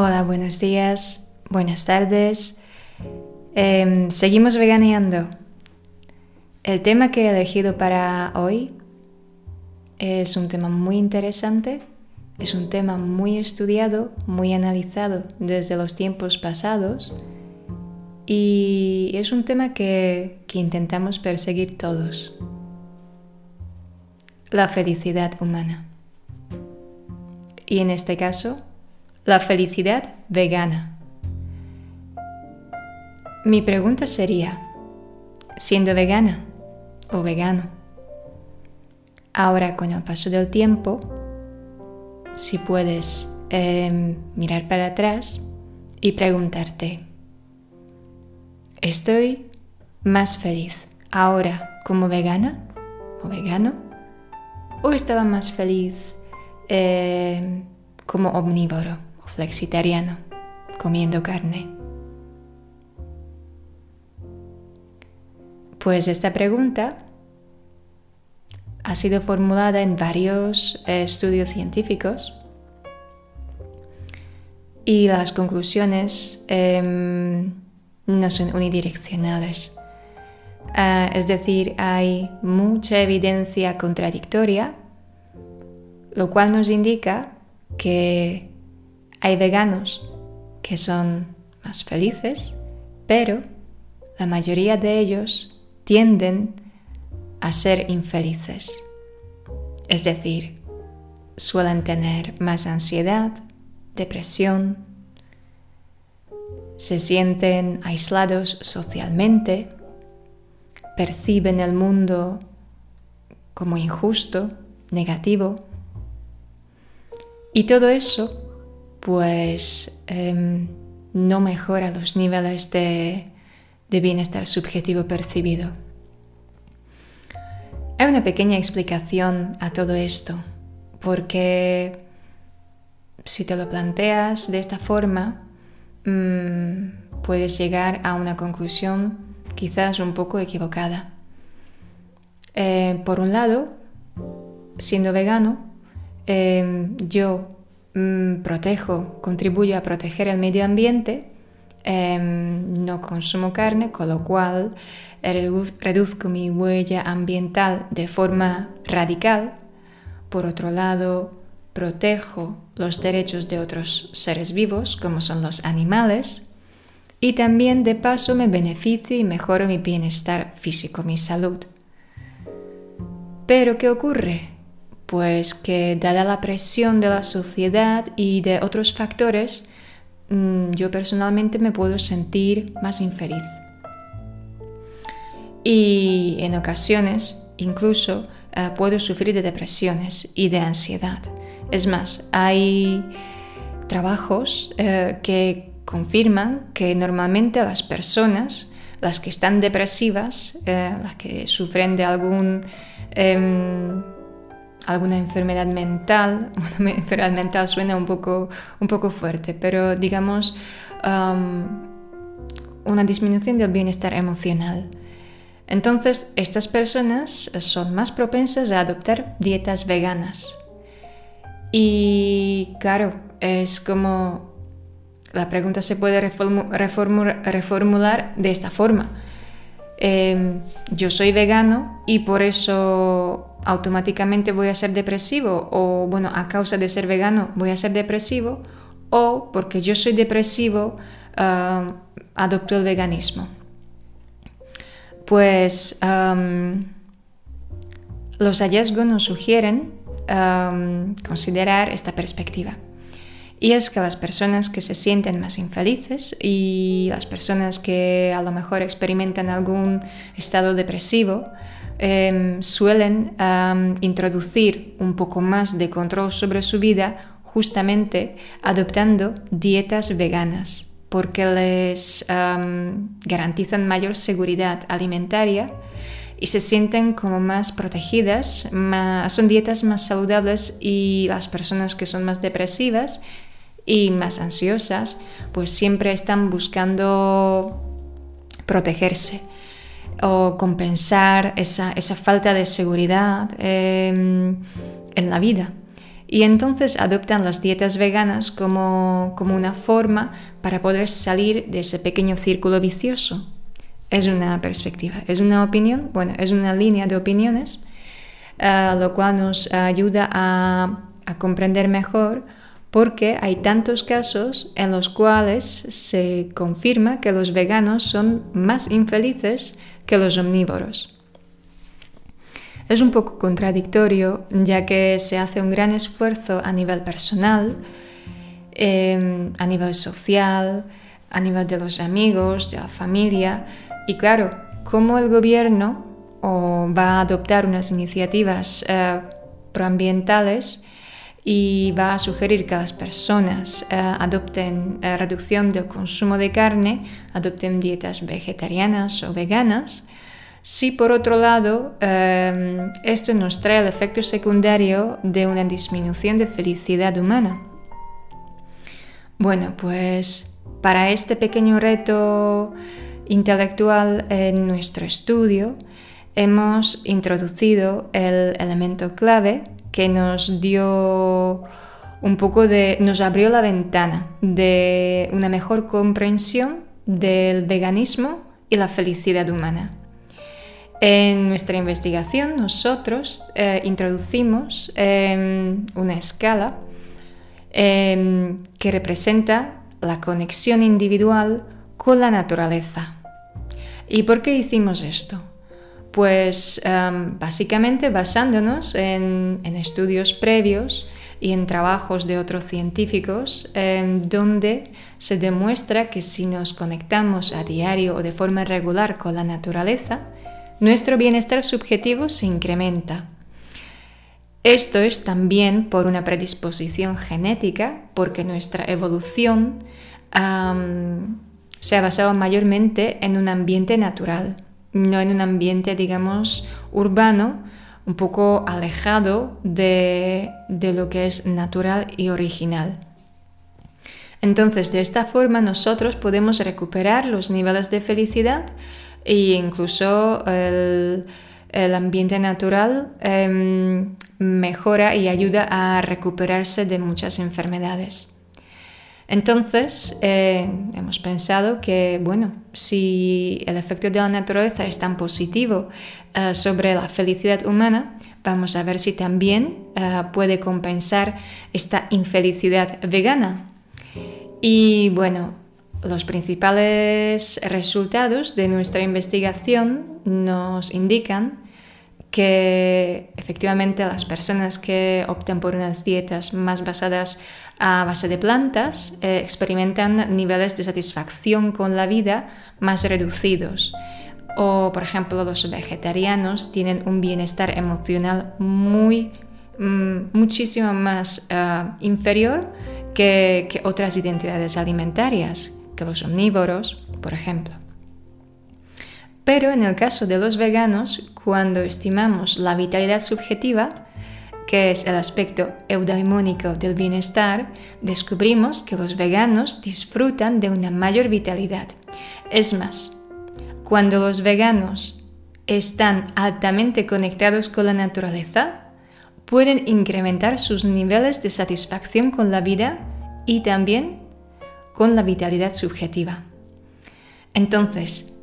Hola, buenos días, buenas tardes. Em, seguimos veganeando. El tema que he elegido para hoy es un tema muy interesante, es un tema muy estudiado, muy analizado desde los tiempos pasados y es un tema que, que intentamos perseguir todos. La felicidad humana. Y en este caso, la felicidad vegana. Mi pregunta sería, siendo vegana o vegano, ahora con el paso del tiempo, si puedes em, mirar para atrás y preguntarte, ¿estoy más feliz ahora como vegana o vegano? ¿O estaba más feliz em, como omnívoro? Flexitariano, comiendo carne? Pues esta pregunta ha sido formulada en varios estudios científicos y las conclusiones em, no son unidireccionales. Ah, es decir, hay mucha evidencia contradictoria, lo cual nos indica que hay veganos que son más felices, pero la mayoría de ellos tienden a ser infelices. Es decir, suelen tener más ansiedad, depresión, se sienten aislados socialmente, perciben el mundo como injusto, negativo. Y todo eso pues em, no mejora los niveles de, bienestar subjetivo percibido. Hay una pequeña explicación a todo esto, porque si te lo planteas de esta forma, mm, puedes llegar a una conclusión quizás un poco equivocada. Eh, por un lado, siendo vegano, em, yo Mm, protejo, contribuyo a proteger el medio ambiente, em, no consumo carne, con lo cual reduzco mi huella ambiental de forma radical. Por otro lado, protejo los derechos de otros seres vivos, como son los animales, y también de paso me beneficio y mejoro mi bienestar físico, mi salud. Pero ¿qué ocurre? Pues que dada la presión de la sociedad y de otros factores, mm, yo personalmente me puedo sentir más infeliz. Y en ocasiones incluso eh, puedo sufrir de depresiones y de ansiedad. Es más, hay trabajos eh, que confirman que normalmente las personas, las que están depresivas, eh, las que sufren de algún em, alguna enfermedad mental, bueno, enfermedad mental suena un poco, un poco fuerte, pero digamos una disminución del bienestar emocional. Entonces, estas personas son más propensas a adoptar dietas veganas. Y claro, es como la pregunta se puede reformular de esta forma. Em, yo soy vegano y por eso automáticamente voy a ser depresivo o bueno, a causa de ser vegano voy a ser depresivo o porque yo soy depresivo ah, adopto el veganismo. Pues los hallazgos nos sugieren considerar esta perspectiva. Y es que las personas que se sienten más infelices y las personas que a lo mejor experimentan algún estado depresivo em, suelen introducir un poco más de control sobre su vida justamente adoptando dietas veganas porque les garantizan mayor seguridad alimentaria y se sienten como más protegidas, son dietas más saludables y las personas que son más depresivas y más ansiosas, pues siempre están buscando protegerse o compensar esa, falta de seguridad em, en la vida. y entonces adoptan las dietas veganas como, como una forma para poder salir de ese pequeño círculo vicioso. Es una perspectiva, es una opinión, bueno, es una línea de opiniones, eh, lo cual nos ayuda a, a comprender mejor porque hay tantos casos en los cuales se confirma que los veganos son más infelices que los omnívoros. Es un poco contradictorio ya que se hace un gran esfuerzo a nivel personal, em, a nivel social, a nivel de los amigos, de la familia y claro, como el gobierno va a adoptar unas iniciativas eh, proambientales y va a sugerir que las personas eh, adopten eh, reducción del consumo de carne, adopten dietas vegetarianas o veganas, si por otro lado em, esto nos trae el efecto secundario de una disminución de felicidad humana. Bueno, pues para este pequeño reto intelectual en nuestro estudio hemos introducido el elemento clave que nos dio un poco de, nos abrió la ventana de una mejor comprensión del veganismo y la felicidad humana. En nuestra investigación nosotros eh, introducimos em, una escala em, que representa la conexión individual con la naturaleza. ¿Y por qué hicimos esto? Pues em, básicamente basándonos en, estudios previos y en trabajos de otros científicos donde se demuestra que si nos conectamos a diario o de forma regular con la naturaleza, nuestro bienestar subjetivo se incrementa. Esto es también por una predisposición genética, porque nuestra evolución se ha basado mayormente en un ambiente natural, no en un ambiente, digamos, urbano, un poco alejado de, de lo que es natural y original. Entonces, de esta forma nosotros podemos recuperar los niveles de felicidad e incluso el, ambiente natural em, mejora y ayuda a recuperarse de muchas enfermedades. Entonces, eh, hemos pensado que, bueno, si el efecto de la naturaleza es tan positivo eh, sobre la felicidad humana, vamos a ver si también eh, puede compensar esta infelicidad vegana. Y bueno, los principales resultados de nuestra investigación nos indican que efectivamente las personas que optan por unas dietas más basadas a base de plantas eh, experimentan niveles de satisfacción con la vida más reducidos. O, por ejemplo, los vegetarianos tienen un bienestar emocional muy, mm, muchísimo más eh, inferior que otras identidades alimentarias que los omnívoros, por ejemplo. Pero en el caso de los veganos, cuando estimamos la vitalidad subjetiva, que es el aspecto eudaimónico del bienestar, descubrimos que los veganos disfrutan de una mayor vitalidad. Es más, cuando los veganos están altamente conectados con la naturaleza, pueden incrementar sus niveles de satisfacción con la vida y también con la vitalidad subjetiva. Entonces,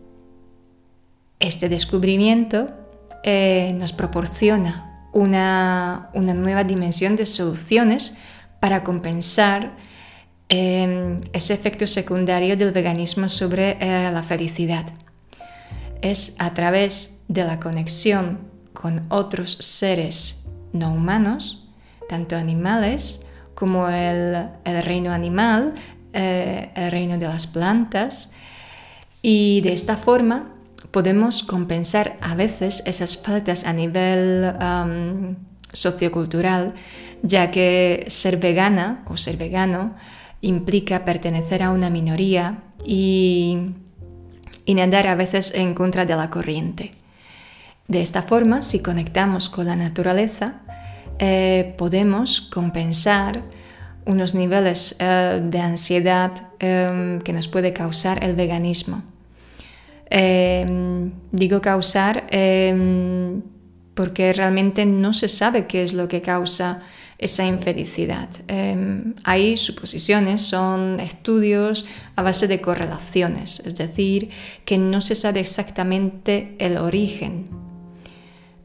este descubrimiento eh, nos proporciona una, nueva dimensión de soluciones para compensar em, ese efecto secundario del veganismo sobre eh, la felicidad. Es a través de la conexión con otros seres no humanos, tanto animales como el reino animal, eh, el reino de las plantas y de esta forma podemos compensar a veces esas faltas a nivel sociocultural, ya que ser vegana o ser vegano implica pertenecer a una minoría y, nadar a veces en contra de la corriente. De esta forma, si conectamos con la naturaleza, eh, podemos compensar unos niveles eh, de ansiedad em, que nos puede causar el veganismo. Em, digo causar em, porque realmente no se sabe qué es lo que causa esa infelicidad. Em, hay suposiciones, son estudios a base de correlaciones, es decir, que no se sabe exactamente el origen.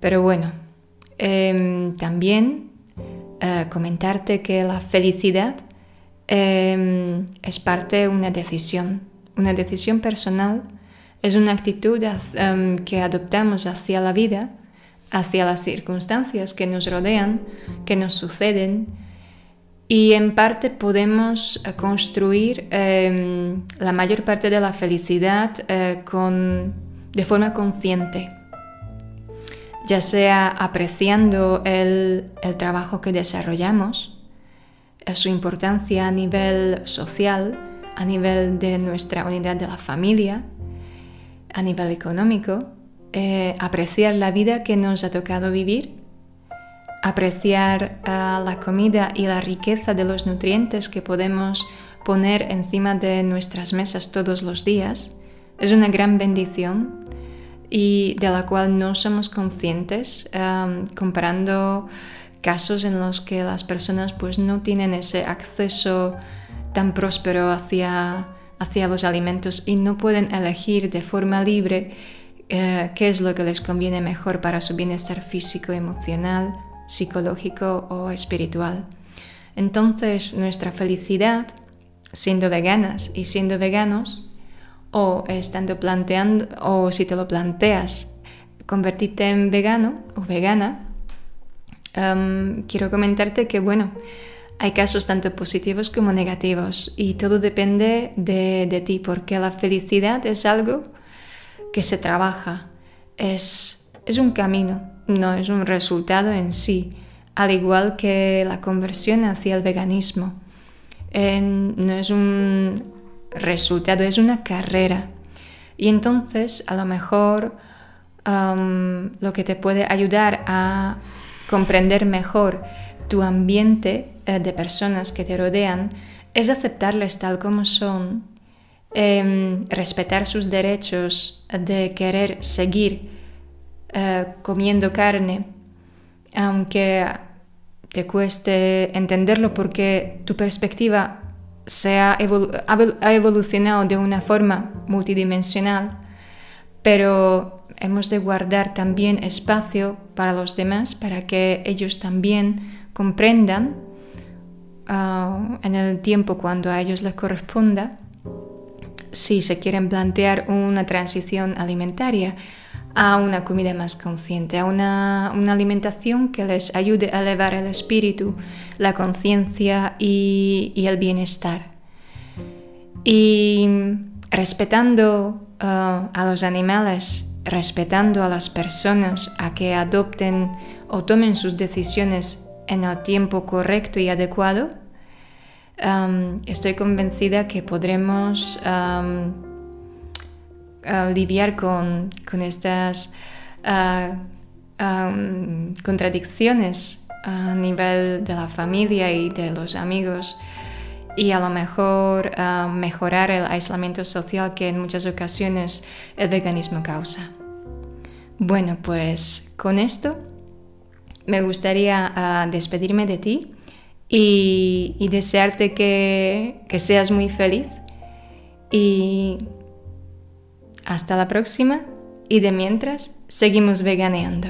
Pero bueno, también eh, comentarte que la felicidad es parte de una decisión, una decisión personal, es una actitud que adoptamos hacia la vida hacia las circunstancias que nos rodean, que nos suceden, y en parte podemos eh, construir em, la mayor parte de la felicidad eh, con, de forma consciente, ya sea apreciando el, trabajo que desarrollamos, eh, su importancia a nivel social, a nivel de nuestra unidad de la familia, a nivel económico, eh, apreciar la vida que nos ha tocado vivir, apreciar ah, la comida y la riqueza de los nutrientes que podemos poner encima de nuestras mesas todos los días. Es una gran bendición y de la cual no somos conscientes comparando casos en los que las personas pues no tienen ese acceso tan próspero hacia, hacia los alimentos y no pueden elegir de forma libre eh, qué es lo que les conviene mejor para su bienestar físico, emocional, psicológico o espiritual. Entonces nuestra felicidad, siendo veganas y siendo veganos, o estando planteando, o si te lo planteas, convertirte en vegano o vegana, em, quiero comentarte que, bueno, hay casos tanto positivos como negativos y todo depende de, de ti, porque la felicidad es algo que se trabaja. Es, es un camino, no es un resultado en sí, al igual que la conversión hacia el veganismo. no es un resultado, es una carrera. Y entonces a lo mejor lo que te puede ayudar a comprender mejor tu ambiente de personas que te rodean es aceptarles tal como son Em, respetar sus derechos de querer seguir eh, comiendo carne, aunque te cueste entenderlo porque tu perspectiva se ha evolucionado de una forma multidimensional, pero hemos de guardar también espacio para los demás, para que ellos también comprendan en el tiempo cuando a ellos les corresponda si se quieren plantear una transición alimentaria a una comida más consciente, a una, alimentación que les ayude a elevar el espíritu, la conciencia y, el bienestar. Y respetando uh, a los animales, respetando a las personas a que adopten o tomen sus decisiones en el tiempo correcto y adecuado, estoy convencida que podremos lidiar con, estas ah, contradicciones a nivel de la familia y de los amigos y a lo mejor mejorar el aislamiento social que en muchas ocasiones el veganismo causa. Bueno, pues con esto me gustaría despedirme de ti y, desearte que, que seas muy feliz. Y hasta la próxima y de mientras seguimos veganeando.